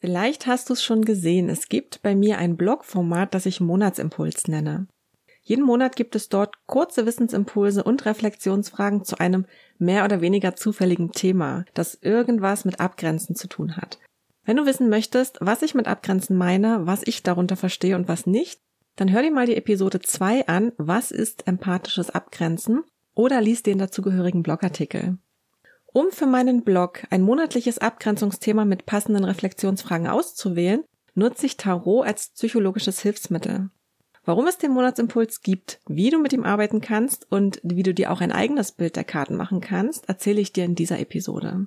Vielleicht hast du es schon gesehen, es gibt bei mir ein Blogformat, das ich Monatsimpuls nenne. Jeden Monat gibt es dort kurze Wissensimpulse und Reflexionsfragen zu einem mehr oder weniger zufälligen Thema, das irgendwas mit Abgrenzen zu tun hat. Wenn du wissen möchtest, was ich mit Abgrenzen meine, was ich darunter verstehe und was nicht, dann hör dir mal die Episode 2 an, was ist empathisches Abgrenzen oder lies den dazugehörigen Blogartikel. Um für meinen Blog ein monatliches Abgrenzungsthema mit passenden Reflexionsfragen auszuwählen, nutze ich Tarot als psychologisches Hilfsmittel. Warum es den Monatsimpuls gibt, wie du mit ihm arbeiten kannst und wie du dir auch ein eigenes Bild der Karten machen kannst, erzähle ich dir in dieser Episode.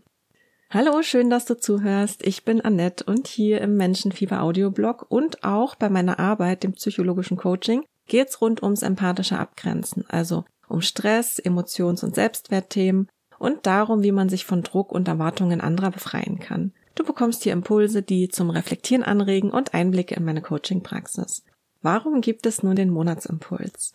Hallo, schön, dass du zuhörst. Ich bin Annette und hier im Menschenfieber Audioblog und auch bei meiner Arbeit, dem psychologischen Coaching, geht's rund ums empathische Abgrenzen, also um Stress, Emotions- und Selbstwertthemen, und darum, wie man sich von Druck und Erwartungen anderer befreien kann. Du bekommst hier Impulse, die zum Reflektieren anregen und Einblicke in meine Coaching-Praxis. Warum gibt es nun den Monatsimpuls?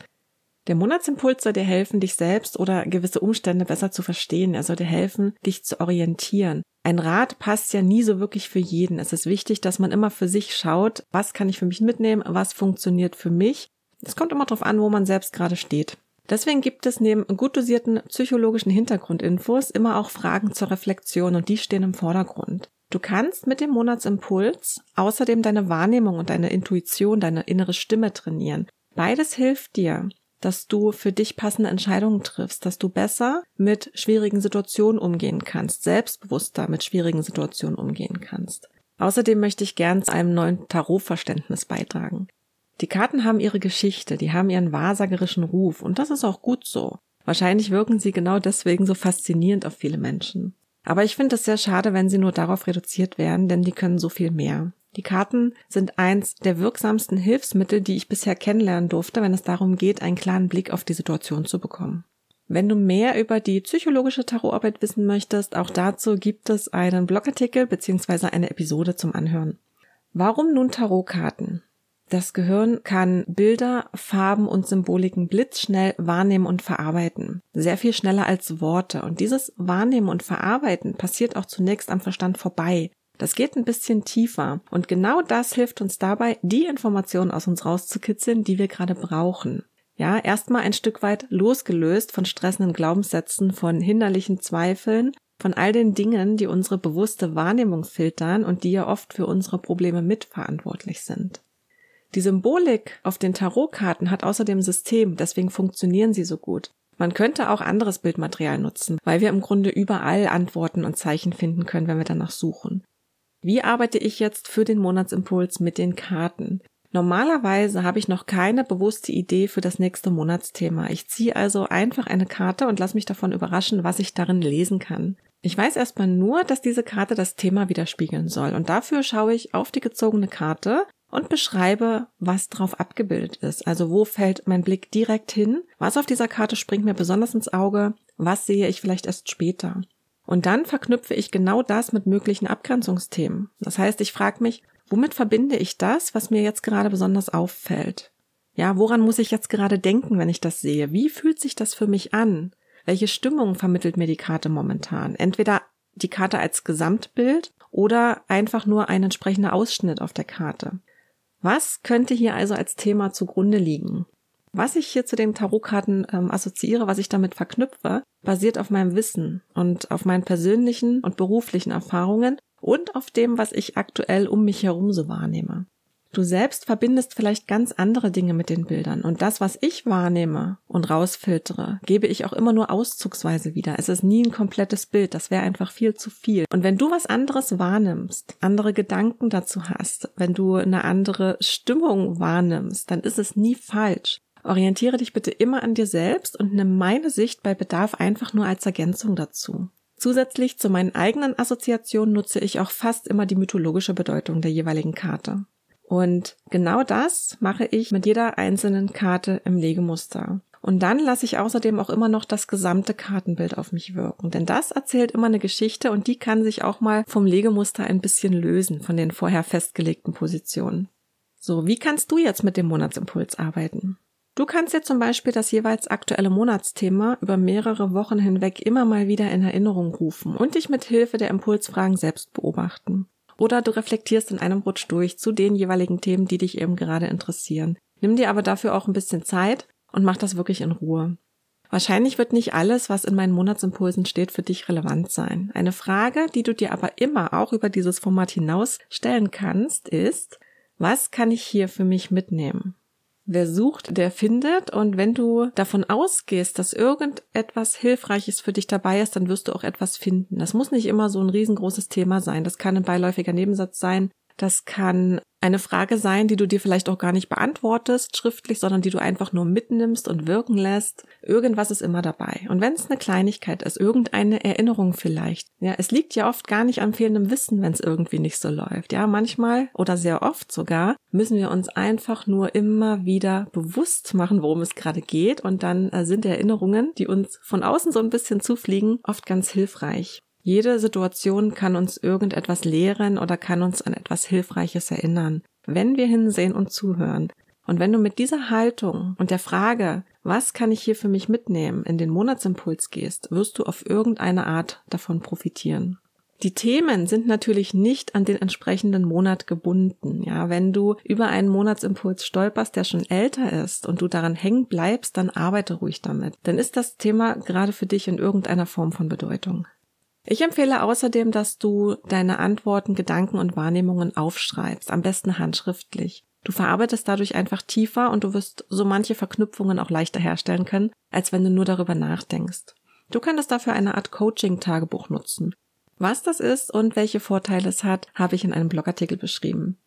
Der Monatsimpuls soll dir helfen, dich selbst oder gewisse Umstände besser zu verstehen. Er soll dir helfen, dich zu orientieren. Ein Rat passt ja nie so wirklich für jeden. Es ist wichtig, dass man immer für sich schaut, was kann ich für mich mitnehmen, was funktioniert für mich. Es kommt immer darauf an, wo man selbst gerade steht. Deswegen gibt es neben gut dosierten psychologischen Hintergrundinfos immer auch Fragen zur Reflexion und die stehen im Vordergrund. Du kannst mit dem Monatsimpuls außerdem deine Wahrnehmung und deine Intuition, deine innere Stimme trainieren. Beides hilft dir, dass du für dich passende Entscheidungen triffst, dass du besser mit schwierigen Situationen umgehen kannst, selbstbewusster mit schwierigen Situationen umgehen kannst. Außerdem möchte ich gern zu einem neuen Tarotverständnis beitragen. Die Karten haben ihre Geschichte, die haben ihren wahrsagerischen Ruf und das ist auch gut so. Wahrscheinlich wirken sie genau deswegen so faszinierend auf viele Menschen. Aber ich finde es sehr schade, wenn sie nur darauf reduziert werden, denn die können so viel mehr. Die Karten sind eins der wirksamsten Hilfsmittel, die ich bisher kennenlernen durfte, wenn es darum geht, einen klaren Blick auf die Situation zu bekommen. Wenn du mehr über die psychologische Tarotarbeit wissen möchtest, auch dazu gibt es einen Blogartikel bzw. eine Episode zum Anhören. Warum nun Tarotkarten? Das Gehirn kann Bilder, Farben und Symboliken blitzschnell wahrnehmen und verarbeiten. Sehr viel schneller als Worte. Und dieses Wahrnehmen und Verarbeiten passiert auch zunächst am Verstand vorbei. Das geht ein bisschen tiefer. Und genau das hilft uns dabei, die Informationen aus uns rauszukitzeln, die wir gerade brauchen. Ja, erstmal ein Stück weit losgelöst von stressenden Glaubenssätzen, von hinderlichen Zweifeln, von all den Dingen, die unsere bewusste Wahrnehmung filtern und die ja oft für unsere Probleme mitverantwortlich sind. Die Symbolik auf den Tarotkarten hat außerdem System, deswegen funktionieren sie so gut. Man könnte auch anderes Bildmaterial nutzen, weil wir im Grunde überall Antworten und Zeichen finden können, wenn wir danach suchen. Wie arbeite ich jetzt für den Monatsimpuls mit den Karten? Normalerweise habe ich noch keine bewusste Idee für das nächste Monatsthema. Ich ziehe also einfach eine Karte und lasse mich davon überraschen, was ich darin lesen kann. Ich weiß erstmal nur, dass diese Karte das Thema widerspiegeln soll und dafür schaue ich auf die gezogene Karte und beschreibe, was drauf abgebildet ist. Also wo fällt mein Blick direkt hin? Was auf dieser Karte springt mir besonders ins Auge? Was sehe ich vielleicht erst später? Und dann verknüpfe ich genau das mit möglichen Abgrenzungsthemen. Das heißt, ich frage mich, womit verbinde ich das, was mir jetzt gerade besonders auffällt? Ja, woran muss ich jetzt gerade denken, wenn ich das sehe? Wie fühlt sich das für mich an? Welche Stimmung vermittelt mir die Karte momentan? Entweder die Karte als Gesamtbild oder einfach nur ein entsprechender Ausschnitt auf der Karte. Was könnte hier also als Thema zugrunde liegen? Was ich hier zu den Tarotkarten ähm, assoziiere, was ich damit verknüpfe, basiert auf meinem Wissen und auf meinen persönlichen und beruflichen Erfahrungen und auf dem, was ich aktuell um mich herum so wahrnehme. Du selbst verbindest vielleicht ganz andere Dinge mit den Bildern und das, was ich wahrnehme und rausfiltere, gebe ich auch immer nur auszugsweise wieder. Es ist nie ein komplettes Bild, das wäre einfach viel zu viel. Und wenn du was anderes wahrnimmst, andere Gedanken dazu hast, wenn du eine andere Stimmung wahrnimmst, dann ist es nie falsch. Orientiere dich bitte immer an dir selbst und nimm meine Sicht bei Bedarf einfach nur als Ergänzung dazu. Zusätzlich zu meinen eigenen Assoziationen nutze ich auch fast immer die mythologische Bedeutung der jeweiligen Karte. Und genau das mache ich mit jeder einzelnen Karte im Legemuster. Und dann lasse ich außerdem auch immer noch das gesamte Kartenbild auf mich wirken. Denn das erzählt immer eine Geschichte und die kann sich auch mal vom Legemuster ein bisschen lösen von den vorher festgelegten Positionen. So, wie kannst du jetzt mit dem Monatsimpuls arbeiten? Du kannst dir zum Beispiel das jeweils aktuelle Monatsthema über mehrere Wochen hinweg immer mal wieder in Erinnerung rufen und dich mit Hilfe der Impulsfragen selbst beobachten. Oder du reflektierst in einem Rutsch durch zu den jeweiligen Themen, die dich eben gerade interessieren. Nimm dir aber dafür auch ein bisschen Zeit und mach das wirklich in Ruhe. Wahrscheinlich wird nicht alles, was in meinen Monatsimpulsen steht, für dich relevant sein. Eine Frage, die du dir aber immer auch über dieses Format hinaus stellen kannst, ist, was kann ich hier für mich mitnehmen? Wer sucht, der findet. Und wenn du davon ausgehst, dass irgendetwas Hilfreiches für dich dabei ist, dann wirst du auch etwas finden. Das muss nicht immer so ein riesengroßes Thema sein. Das kann ein beiläufiger Nebensatz sein. Das kann eine Frage sein, die du dir vielleicht auch gar nicht beantwortest schriftlich, sondern die du einfach nur mitnimmst und wirken lässt. Irgendwas ist immer dabei. Und wenn es eine Kleinigkeit ist, irgendeine Erinnerung vielleicht. Ja, es liegt ja oft gar nicht am fehlenden Wissen, wenn es irgendwie nicht so läuft. Ja, manchmal oder sehr oft sogar müssen wir uns einfach nur immer wieder bewusst machen, worum es gerade geht. Und dann äh, sind Erinnerungen, die uns von außen so ein bisschen zufliegen, oft ganz hilfreich. Jede Situation kann uns irgendetwas lehren oder kann uns an etwas Hilfreiches erinnern, wenn wir hinsehen und zuhören. Und wenn du mit dieser Haltung und der Frage, was kann ich hier für mich mitnehmen, in den Monatsimpuls gehst, wirst du auf irgendeine Art davon profitieren. Die Themen sind natürlich nicht an den entsprechenden Monat gebunden. Ja, wenn du über einen Monatsimpuls stolperst, der schon älter ist und du daran hängen bleibst, dann arbeite ruhig damit. Dann ist das Thema gerade für dich in irgendeiner Form von Bedeutung. Ich empfehle außerdem, dass du deine Antworten, Gedanken und Wahrnehmungen aufschreibst, am besten handschriftlich. Du verarbeitest dadurch einfach tiefer und du wirst so manche Verknüpfungen auch leichter herstellen können, als wenn du nur darüber nachdenkst. Du könntest dafür eine Art Coaching-Tagebuch nutzen. Was das ist und welche Vorteile es hat, habe ich in einem Blogartikel beschrieben.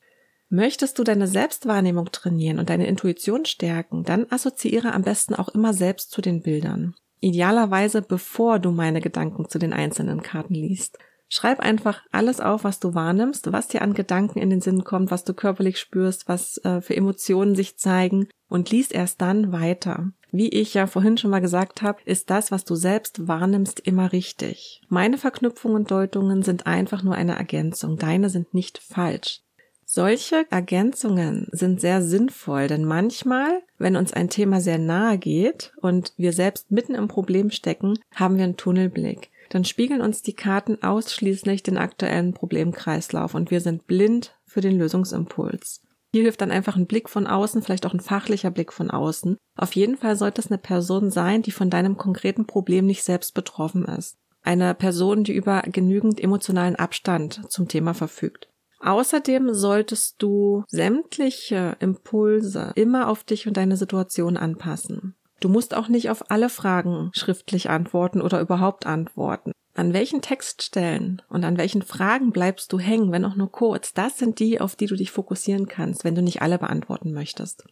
Möchtest du deine Selbstwahrnehmung trainieren und deine Intuition stärken, dann assoziiere am besten auch immer selbst zu den Bildern. Idealerweise bevor du meine Gedanken zu den einzelnen Karten liest. Schreib einfach alles auf, was du wahrnimmst, was dir an Gedanken in den Sinn kommt, was du körperlich spürst, was äh, für Emotionen sich zeigen und liest erst dann weiter. Wie ich ja vorhin schon mal gesagt habe, ist das, was du selbst wahrnimmst, immer richtig. Meine Verknüpfungen und Deutungen sind einfach nur eine Ergänzung, deine sind nicht falsch. Solche Ergänzungen sind sehr sinnvoll, denn manchmal, wenn uns ein Thema sehr nahe geht und wir selbst mitten im Problem stecken, haben wir einen Tunnelblick. Dann spiegeln uns die Karten ausschließlich den aktuellen Problemkreislauf und wir sind blind für den Lösungsimpuls. Hier hilft dann einfach ein Blick von außen, vielleicht auch ein fachlicher Blick von außen. Auf jeden Fall sollte es eine Person sein, die von deinem konkreten Problem nicht selbst betroffen ist. Eine Person, die über genügend emotionalen Abstand zum Thema verfügt. Außerdem solltest du sämtliche Impulse immer auf dich und deine Situation anpassen. Du musst auch nicht auf alle Fragen schriftlich antworten oder überhaupt antworten. An welchen Textstellen und an welchen Fragen bleibst du hängen, wenn auch nur kurz? Das sind die, auf die du dich fokussieren kannst, wenn du nicht alle beantworten möchtest.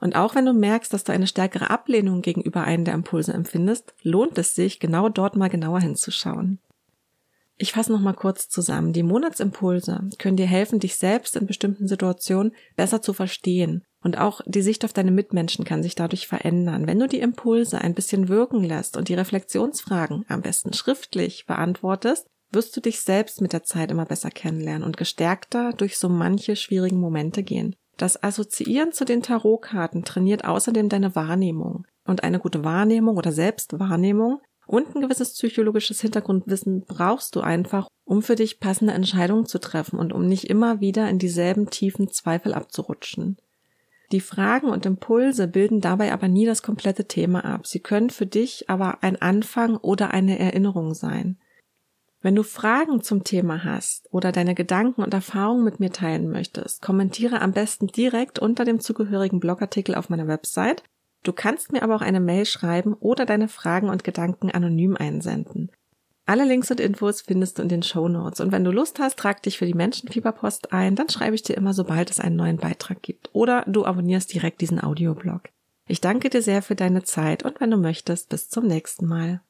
Und auch wenn du merkst, dass du eine stärkere Ablehnung gegenüber einem der Impulse empfindest, lohnt es sich, genau dort mal genauer hinzuschauen. Ich fasse noch mal kurz zusammen. Die Monatsimpulse können dir helfen, dich selbst in bestimmten Situationen besser zu verstehen. Und auch die Sicht auf deine Mitmenschen kann sich dadurch verändern. Wenn du die Impulse ein bisschen wirken lässt und die Reflexionsfragen am besten schriftlich beantwortest, wirst du dich selbst mit der Zeit immer besser kennenlernen und gestärkter durch so manche schwierigen Momente gehen. Das Assoziieren zu den Tarotkarten trainiert außerdem deine Wahrnehmung. Und eine gute Wahrnehmung oder Selbstwahrnehmung und ein gewisses psychologisches Hintergrundwissen brauchst du einfach, um für dich passende Entscheidungen zu treffen und um nicht immer wieder in dieselben tiefen Zweifel abzurutschen. Die Fragen und Impulse bilden dabei aber nie das komplette Thema ab. Sie können für dich aber ein Anfang oder eine Erinnerung sein. Wenn du Fragen zum Thema hast oder deine Gedanken und Erfahrungen mit mir teilen möchtest, kommentiere am besten direkt unter dem zugehörigen Blogartikel auf meiner Website Du kannst mir aber auch eine Mail schreiben oder deine Fragen und Gedanken anonym einsenden. Alle Links und Infos findest du in den Show Notes. Und wenn du Lust hast, trag dich für die Menschenfieberpost ein, dann schreibe ich dir immer, sobald es einen neuen Beitrag gibt. Oder du abonnierst direkt diesen Audioblog. Ich danke dir sehr für deine Zeit und wenn du möchtest, bis zum nächsten Mal.